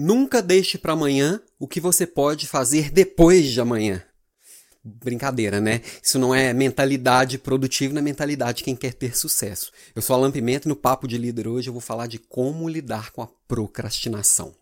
Nunca deixe para amanhã o que você pode fazer depois de amanhã. Brincadeira, né? Isso não é mentalidade produtiva, não é mentalidade de quem quer ter sucesso. Eu sou Alan Pimenta e no Papo de Líder hoje eu vou falar de como lidar com a procrastinação.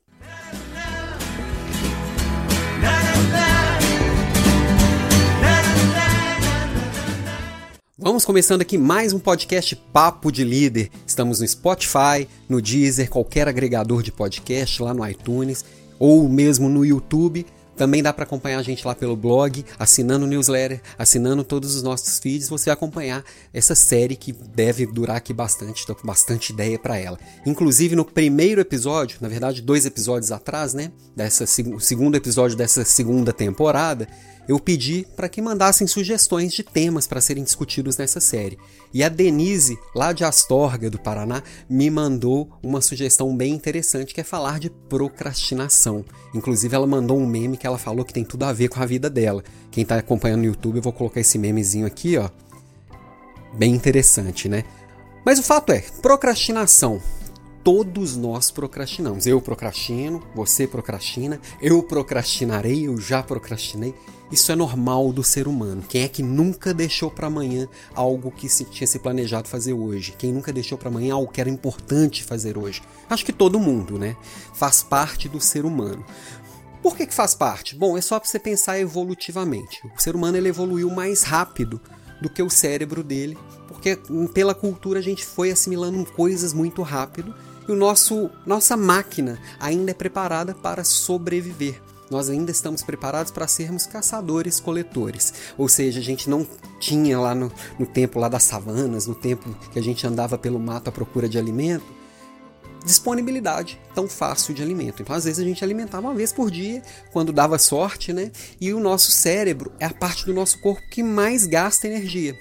Vamos começando aqui mais um podcast Papo de Líder. Estamos no Spotify, no Deezer, qualquer agregador de podcast, lá no iTunes ou mesmo no YouTube. Também dá para acompanhar a gente lá pelo blog, assinando o newsletter, assinando todos os nossos feeds. Você vai acompanhar essa série que deve durar aqui bastante, estou com bastante ideia para ela. Inclusive no primeiro episódio, na verdade dois episódios atrás, né, dessa segundo episódio dessa segunda temporada, eu pedi para que mandassem sugestões de temas para serem discutidos nessa série. E a Denise, lá de Astorga, do Paraná, me mandou uma sugestão bem interessante que é falar de procrastinação. Inclusive, ela mandou um meme que ela falou que tem tudo a ver com a vida dela. Quem está acompanhando no YouTube, eu vou colocar esse memezinho aqui, ó. Bem interessante, né? Mas o fato é, procrastinação todos nós procrastinamos. Eu procrastino, você procrastina, eu procrastinarei, eu já procrastinei. Isso é normal do ser humano. Quem é que nunca deixou para amanhã algo que se tinha se planejado fazer hoje? Quem nunca deixou para amanhã algo que era importante fazer hoje? Acho que todo mundo, né? Faz parte do ser humano. Por que, que faz parte? Bom, é só para você pensar evolutivamente. O ser humano ele evoluiu mais rápido do que o cérebro dele, porque pela cultura a gente foi assimilando coisas muito rápido e o nosso nossa máquina ainda é preparada para sobreviver nós ainda estamos preparados para sermos caçadores-coletores. Ou seja, a gente não tinha lá no, no tempo lá das savanas, no tempo que a gente andava pelo mato à procura de alimento, disponibilidade tão fácil de alimento. Então, às vezes, a gente alimentava uma vez por dia, quando dava sorte, né? E o nosso cérebro é a parte do nosso corpo que mais gasta energia.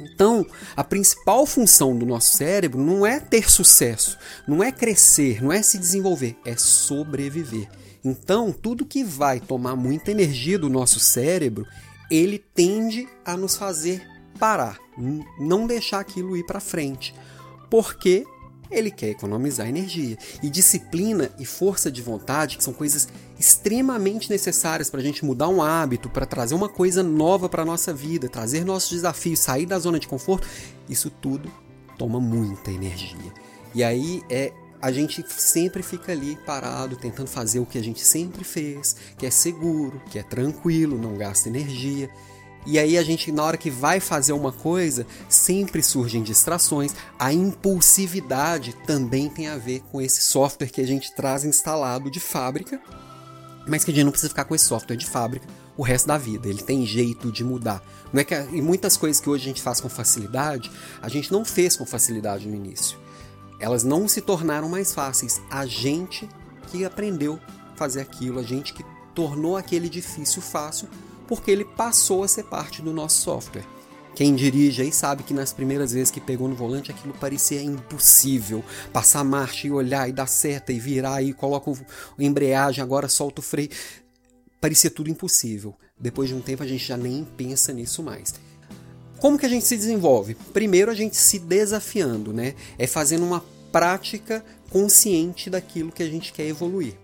Então, a principal função do nosso cérebro não é ter sucesso, não é crescer, não é se desenvolver, é sobreviver. Então, tudo que vai tomar muita energia do nosso cérebro, ele tende a nos fazer parar, não deixar aquilo ir para frente. Porque ele quer economizar energia. E disciplina e força de vontade, que são coisas extremamente necessárias para a gente mudar um hábito, para trazer uma coisa nova para nossa vida, trazer nossos desafios, sair da zona de conforto, isso tudo toma muita energia. E aí é a gente sempre fica ali parado, tentando fazer o que a gente sempre fez, que é seguro, que é tranquilo, não gasta energia. E aí a gente, na hora que vai fazer uma coisa, sempre surgem distrações. A impulsividade também tem a ver com esse software que a gente traz instalado de fábrica, mas que a gente não precisa ficar com esse software de fábrica o resto da vida. Ele tem jeito de mudar. Não é que e muitas coisas que hoje a gente faz com facilidade, a gente não fez com facilidade no início. Elas não se tornaram mais fáceis. A gente que aprendeu a fazer aquilo, a gente que tornou aquele difícil fácil, porque ele passou a ser parte do nosso software. Quem dirige aí sabe que nas primeiras vezes que pegou no volante aquilo parecia impossível. Passar marcha e olhar e dar seta e virar e coloca o embreagem, agora solta o freio. Parecia tudo impossível. Depois de um tempo a gente já nem pensa nisso mais. Como que a gente se desenvolve? Primeiro a gente se desafiando, né? É fazendo uma prática consciente daquilo que a gente quer evoluir,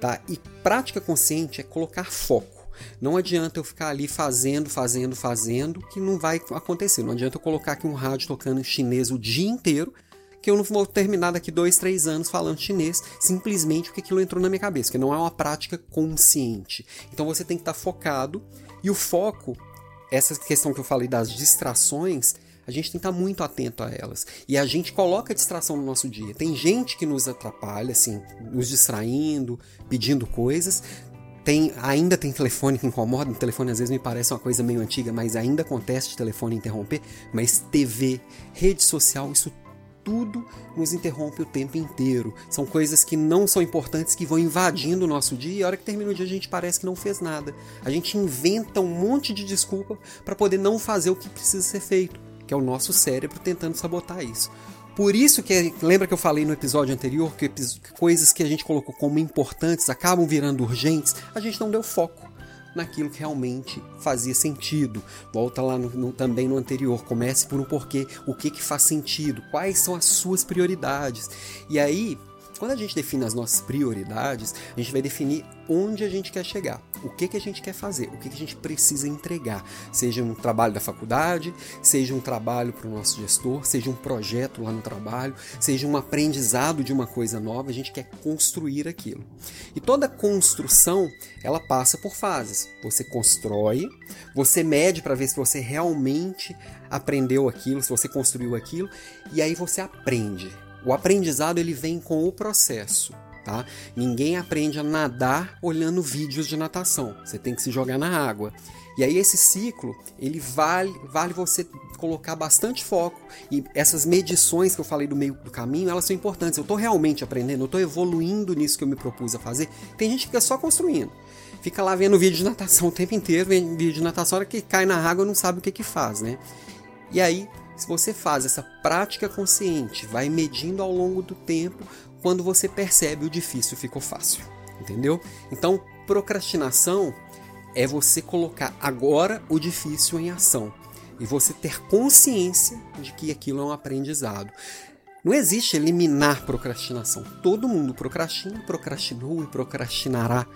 tá? E prática consciente é colocar foco. Não adianta eu ficar ali fazendo, fazendo, fazendo, que não vai acontecer. Não adianta eu colocar aqui um rádio tocando chinês o dia inteiro, que eu não vou terminar daqui dois, três anos falando chinês, simplesmente porque aquilo entrou na minha cabeça, que não é uma prática consciente. Então você tem que estar focado, e o foco essa questão que eu falei das distrações, a gente tem que estar muito atento a elas. E a gente coloca distração no nosso dia. Tem gente que nos atrapalha, assim, nos distraindo, pedindo coisas. Tem, ainda tem telefone que incomoda, o telefone às vezes me parece uma coisa meio antiga, mas ainda acontece de telefone interromper. Mas TV, rede social, isso tudo nos interrompe o tempo inteiro. São coisas que não são importantes, que vão invadindo o nosso dia e a hora que termina o dia a gente parece que não fez nada. A gente inventa um monte de desculpa para poder não fazer o que precisa ser feito, que é o nosso cérebro tentando sabotar isso. Por isso que lembra que eu falei no episódio anterior que coisas que a gente colocou como importantes acabam virando urgentes, a gente não deu foco naquilo que realmente fazia sentido. Volta lá no, no, também no anterior, comece por um porquê, o que, que faz sentido, quais são as suas prioridades. E aí Quando a gente define as nossas prioridades, a gente vai definir onde a gente quer chegar, o que, que a gente quer fazer, o que, que a gente precisa entregar, seja um trabalho da faculdade, seja um trabalho para o nosso gestor, seja um projeto lá no trabalho, seja um aprendizado de uma coisa nova, a gente quer construir aquilo. E toda construção, ela passa por fases. Você constrói, você mede para ver se você realmente aprendeu aquilo, se você construiu aquilo, e aí você aprende. O aprendizado ele vem com o processo. Tá? Ninguém aprende a nadar olhando vídeos de natação. Você tem que se jogar na água. E aí esse ciclo, ele vale, vale você colocar bastante foco e essas medições que eu falei do meio do caminho, elas são importantes. Eu estou realmente aprendendo, eu estou evoluindo nisso que eu me propus a fazer. Tem gente que fica só construindo. Fica lá vendo vídeo de natação o tempo inteiro, vendo vídeo de natação, a hora que cai na água não sabe o que que faz, né? E aí, se você faz essa prática consciente, vai medindo ao longo do tempo, quando você percebe o difícil ficou fácil, entendeu? Então, procrastinação é você colocar agora o difícil em ação e você ter consciência de que aquilo é um aprendizado. Não existe eliminar procrastinação. Todo mundo procrastina, procrastinou e procrastinará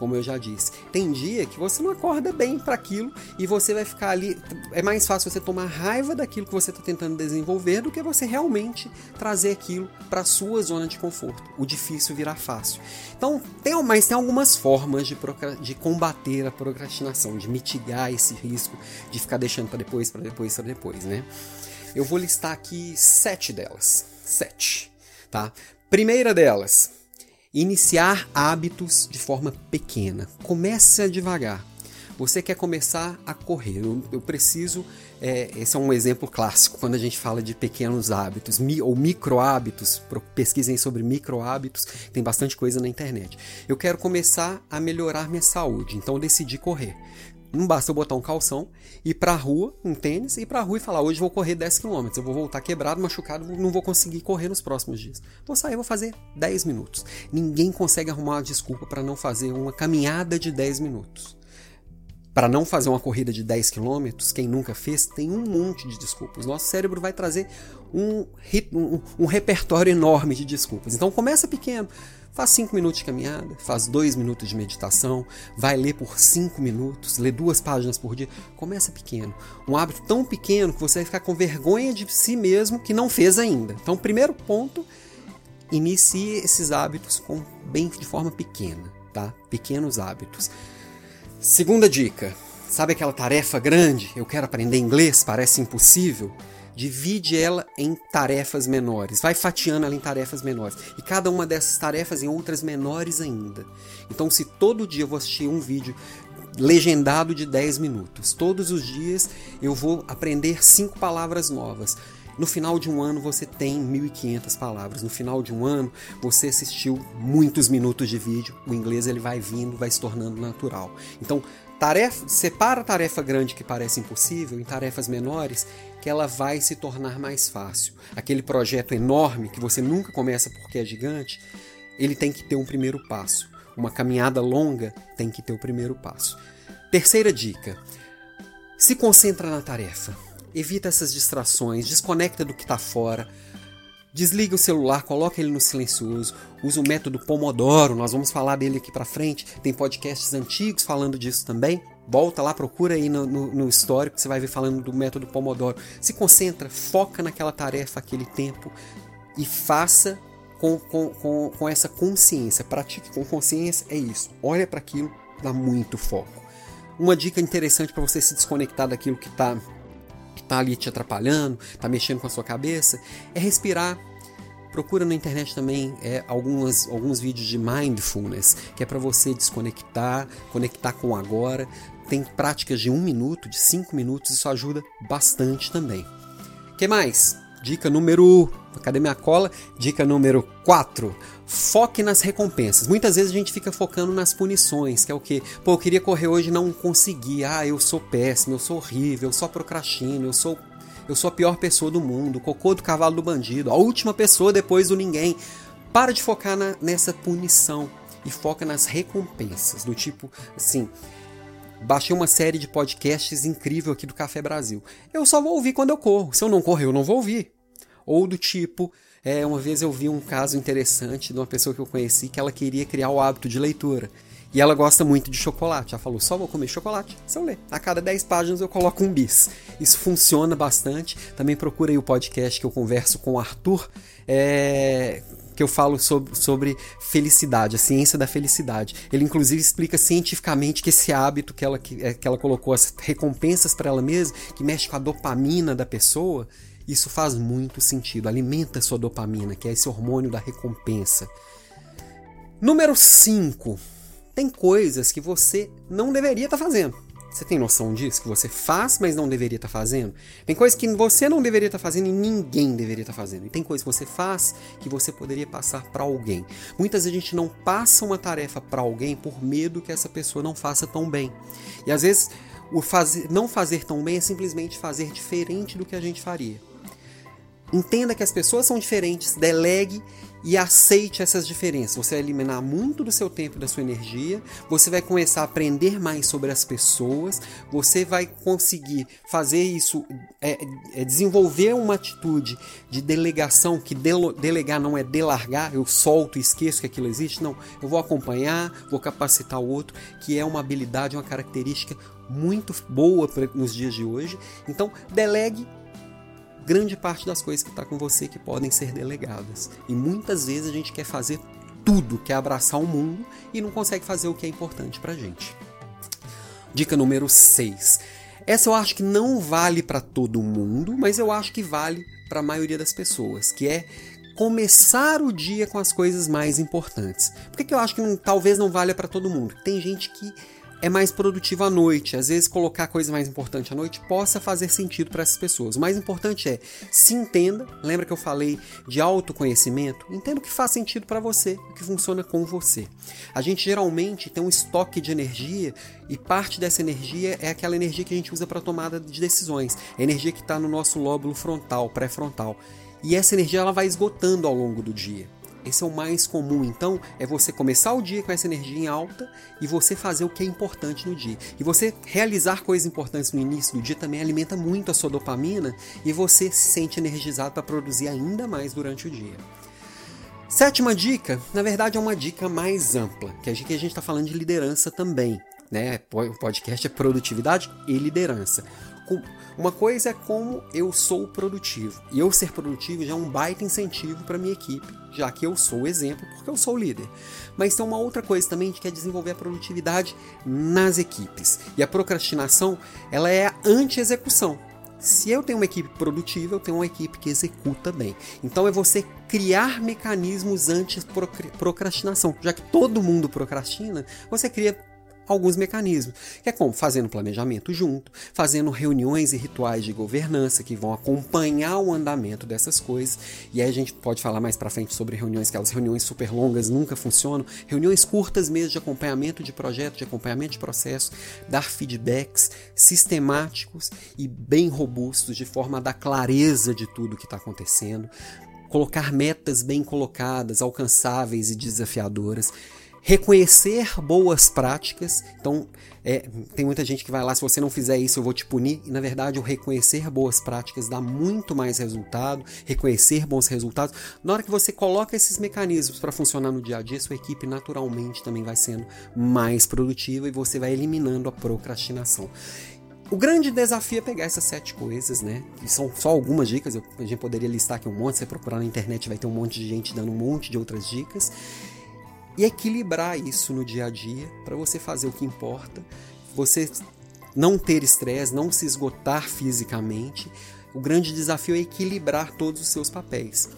como eu já disse. Tem dia que você não acorda bem para aquilo e você vai ficar ali. É mais fácil você tomar raiva daquilo que você está tentando desenvolver do que você realmente trazer aquilo para sua zona de conforto. O difícil virá fácil. Então, tem, mas tem algumas formas de, de combater a procrastinação, de mitigar esse risco de ficar deixando para depois, para depois, para depois, né? Eu vou listar aqui sete delas. Sete, tá? Primeira delas, Iniciar hábitos de forma pequena. Comece devagar. Você quer começar a correr. Eu, eu preciso. É, esse é um exemplo clássico quando a gente fala de pequenos hábitos mi, ou micro hábitos. Pesquisem sobre micro hábitos, tem bastante coisa na internet. Eu quero começar a melhorar minha saúde, então decidi correr. Não basta eu botar um calção, ir pra rua, um tênis, ir pra rua e falar: hoje vou correr 10 km. Eu vou voltar quebrado, machucado, não vou conseguir correr nos próximos dias. Vou sair, vou fazer 10 minutos. Ninguém consegue arrumar uma desculpa para não fazer uma caminhada de 10 minutos. Para não fazer uma corrida de 10 km, quem nunca fez, tem um monte de desculpas. Nosso cérebro vai trazer um, um, um repertório enorme de desculpas. Então começa pequeno. Faz 5 minutos de caminhada, faz 2 minutos de meditação, vai ler por 5 minutos, lê duas páginas por dia. Começa pequeno. Um hábito tão pequeno que você vai ficar com vergonha de si mesmo que não fez ainda. Então, primeiro ponto, inicie esses hábitos com bem de forma pequena, tá? Pequenos hábitos. Segunda dica, sabe aquela tarefa grande? Eu quero aprender inglês, parece impossível divide ela em tarefas menores, vai fatiando ela em tarefas menores. E cada uma dessas tarefas em outras menores ainda. Então, se todo dia eu vou assistir um vídeo legendado de 10 minutos, todos os dias eu vou aprender cinco palavras novas. No final de um ano você tem 1.500 palavras. No final de um ano você assistiu muitos minutos de vídeo. O inglês ele vai vindo, vai se tornando natural. Então Tarefa, separa a tarefa grande que parece impossível em tarefas menores que ela vai se tornar mais fácil. Aquele projeto enorme que você nunca começa porque é gigante, ele tem que ter um primeiro passo. Uma caminhada longa tem que ter o primeiro passo. Terceira dica: se concentra na tarefa. Evita essas distrações, desconecta do que está fora Desliga o celular, coloca ele no silencioso, usa o método Pomodoro, nós vamos falar dele aqui para frente. Tem podcasts antigos falando disso também. Volta lá, procura aí no, no, no histórico, você vai ver falando do método Pomodoro. Se concentra, foca naquela tarefa, aquele tempo e faça com, com, com, com essa consciência. Pratique com consciência, é isso. Olha para aquilo, dá muito foco. Uma dica interessante para você se desconectar daquilo que está tá ali te atrapalhando, tá mexendo com a sua cabeça, é respirar. Procura na internet também é, algumas, alguns vídeos de mindfulness, que é para você desconectar, conectar com o agora. Tem práticas de um minuto, de cinco minutos, isso ajuda bastante também. que mais? Dica número. Cadê minha cola? Dica número 4. Foque nas recompensas. Muitas vezes a gente fica focando nas punições, que é o que? Pô, eu queria correr hoje e não consegui. Ah, eu sou péssimo, eu sou horrível, eu só procrastino, eu sou eu sou a pior pessoa do mundo, cocô do cavalo do bandido, a última pessoa depois do ninguém. Para de focar na, nessa punição e foca nas recompensas, do tipo assim, baixei uma série de podcasts incrível aqui do Café Brasil. Eu só vou ouvir quando eu corro. Se eu não correr, eu não vou ouvir. Ou do tipo, É, uma vez eu vi um caso interessante de uma pessoa que eu conheci que ela queria criar o hábito de leitura. E ela gosta muito de chocolate. Ela falou: só vou comer chocolate se eu ler. A cada 10 páginas eu coloco um bis. Isso funciona bastante. Também procura aí o podcast que eu converso com o Arthur. É, que eu falo sobre, sobre felicidade, a ciência da felicidade. Ele, inclusive, explica cientificamente que esse hábito que ela, que, é, que ela colocou, as recompensas para ela mesma, que mexe com a dopamina da pessoa, isso faz muito sentido. Alimenta sua dopamina, que é esse hormônio da recompensa. Número 5. Tem coisas que você não deveria estar tá fazendo. Você tem noção disso? Que você faz, mas não deveria estar tá fazendo? Tem coisas que você não deveria estar tá fazendo e ninguém deveria estar tá fazendo. E tem coisas que você faz que você poderia passar para alguém. Muitas vezes a gente não passa uma tarefa para alguém por medo que essa pessoa não faça tão bem. E às vezes o fazer, não fazer tão bem é simplesmente fazer diferente do que a gente faria. Entenda que as pessoas são diferentes, delegue e aceite essas diferenças. Você vai eliminar muito do seu tempo e da sua energia, você vai começar a aprender mais sobre as pessoas, você vai conseguir fazer isso, é, é desenvolver uma atitude de delegação, que delegar não é delargar, eu solto e esqueço que aquilo existe, não. Eu vou acompanhar, vou capacitar o outro, que é uma habilidade, uma característica muito boa nos dias de hoje. Então, delegue grande parte das coisas que está com você que podem ser delegadas. E muitas vezes a gente quer fazer tudo, quer abraçar o mundo e não consegue fazer o que é importante para gente. Dica número 6. Essa eu acho que não vale para todo mundo, mas eu acho que vale para a maioria das pessoas, que é começar o dia com as coisas mais importantes. Por que, que eu acho que talvez não valha para todo mundo? Tem gente que é mais produtivo à noite. Às vezes, colocar coisa mais importante à noite possa fazer sentido para essas pessoas. O mais importante é se entenda. Lembra que eu falei de autoconhecimento? Entenda o que faz sentido para você, o que funciona com você. A gente geralmente tem um estoque de energia e parte dessa energia é aquela energia que a gente usa para tomada de decisões. É a energia que está no nosso lóbulo frontal, pré-frontal. E essa energia ela vai esgotando ao longo do dia. Esse é o mais comum, então, é você começar o dia com essa energia em alta e você fazer o que é importante no dia. E você realizar coisas importantes no início do dia também alimenta muito a sua dopamina e você se sente energizado para produzir ainda mais durante o dia. Sétima dica, na verdade é uma dica mais ampla, que a gente está falando de liderança também. Né? O podcast é produtividade e liderança. Uma coisa é como eu sou produtivo. E eu ser produtivo já é um baita incentivo para minha equipe, já que eu sou o exemplo, porque eu sou o líder. Mas tem uma outra coisa também que é desenvolver a produtividade nas equipes. E a procrastinação, ela é a anti-execução. Se eu tenho uma equipe produtiva, eu tenho uma equipe que executa bem. Então é você criar mecanismos anti-procrastinação. Já que todo mundo procrastina, você cria alguns mecanismos, que é como fazendo planejamento junto, fazendo reuniões e rituais de governança que vão acompanhar o andamento dessas coisas. E aí a gente pode falar mais para frente sobre reuniões, aquelas reuniões super longas nunca funcionam, reuniões curtas mesmo de acompanhamento de projeto, de acompanhamento de processo, dar feedbacks sistemáticos e bem robustos de forma a dar clareza de tudo que está acontecendo, colocar metas bem colocadas, alcançáveis e desafiadoras reconhecer boas práticas. Então, é, tem muita gente que vai lá, se você não fizer isso, eu vou te punir. E na verdade, o reconhecer boas práticas dá muito mais resultado, reconhecer bons resultados. Na hora que você coloca esses mecanismos para funcionar no dia a dia, sua equipe naturalmente também vai sendo mais produtiva e você vai eliminando a procrastinação. O grande desafio é pegar essas sete coisas, né? Que são só algumas dicas, eu, a gente poderia listar aqui um monte, você procurar na internet vai ter um monte de gente dando um monte de outras dicas e equilibrar isso no dia a dia para você fazer o que importa, você não ter estresse, não se esgotar fisicamente. O grande desafio é equilibrar todos os seus papéis.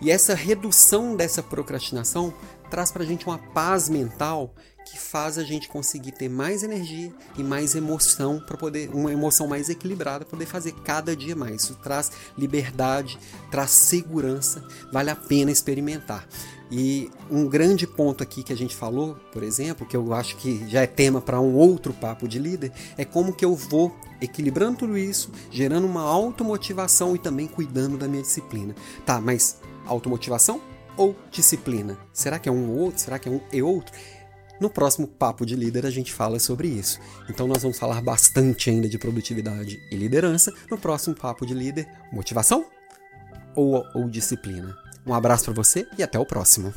E essa redução dessa procrastinação traz para a gente uma paz mental que faz a gente conseguir ter mais energia e mais emoção para poder uma emoção mais equilibrada poder fazer cada dia mais. Isso traz liberdade, traz segurança, vale a pena experimentar. E um grande ponto aqui que a gente falou, por exemplo, que eu acho que já é tema para um outro papo de líder, é como que eu vou equilibrando tudo isso, gerando uma automotivação e também cuidando da minha disciplina. Tá, mas automotivação ou disciplina? Será que é um ou outro? Será que é um e outro? No próximo Papo de Líder a gente fala sobre isso. Então nós vamos falar bastante ainda de produtividade e liderança. No próximo Papo de Líder, motivação ou, ou disciplina? Um abraço para você e até o próximo.